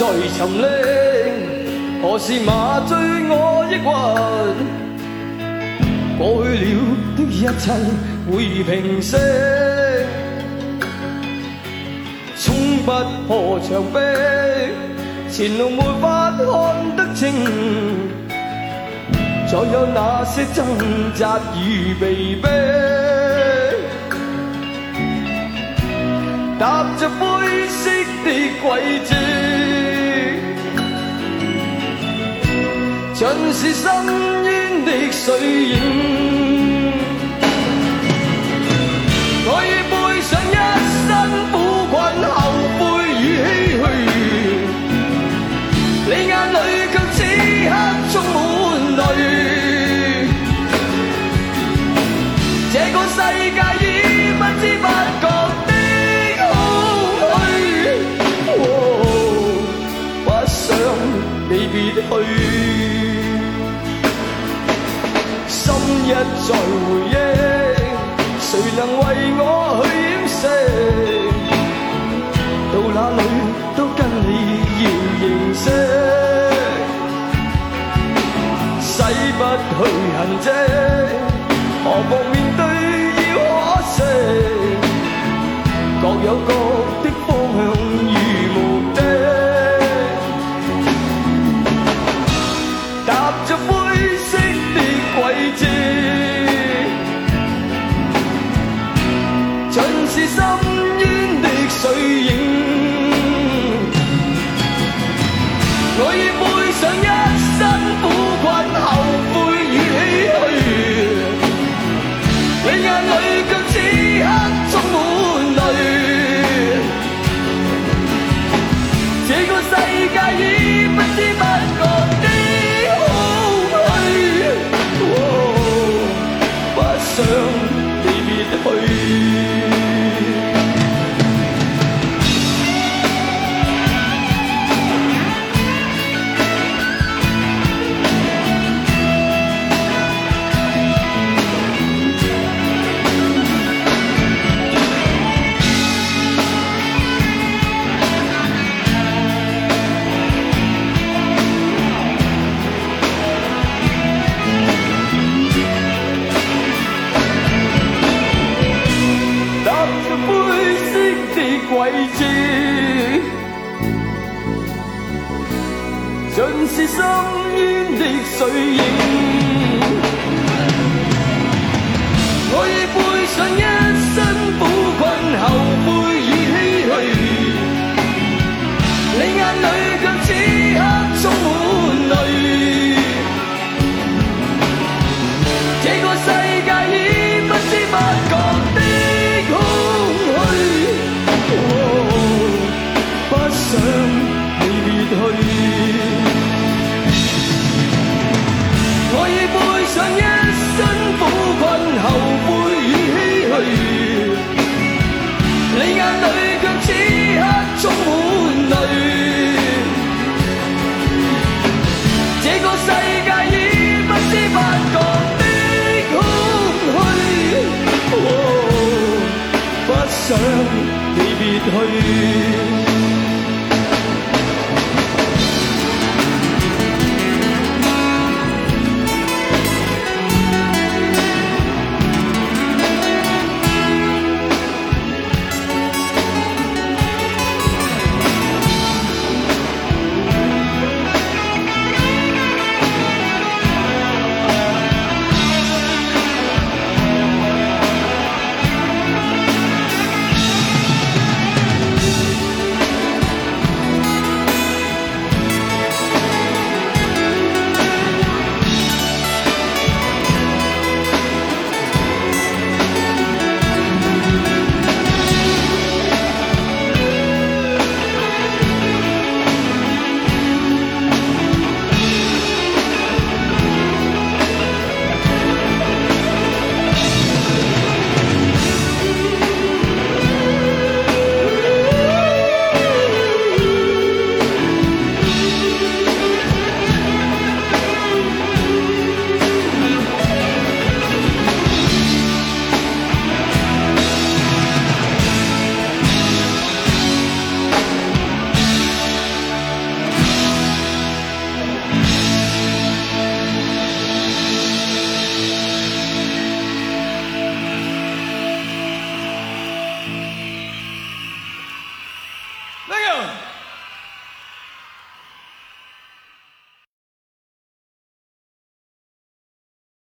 在寻觅，何时麻醉我抑鬱？过去了的一切會平息，冲不破墙壁，前路沒法看得清。再有那些掙扎與被迫，踏着灰色的軌迹。尽是深渊的水影。谁能为我去掩饰？到哪里都跟你要认识，洗不去痕迹，何妨面对要可惜，各有各。是心。尽是深渊的水影，我已背上一身苦困，后背已唏嘘，你眼里。heute.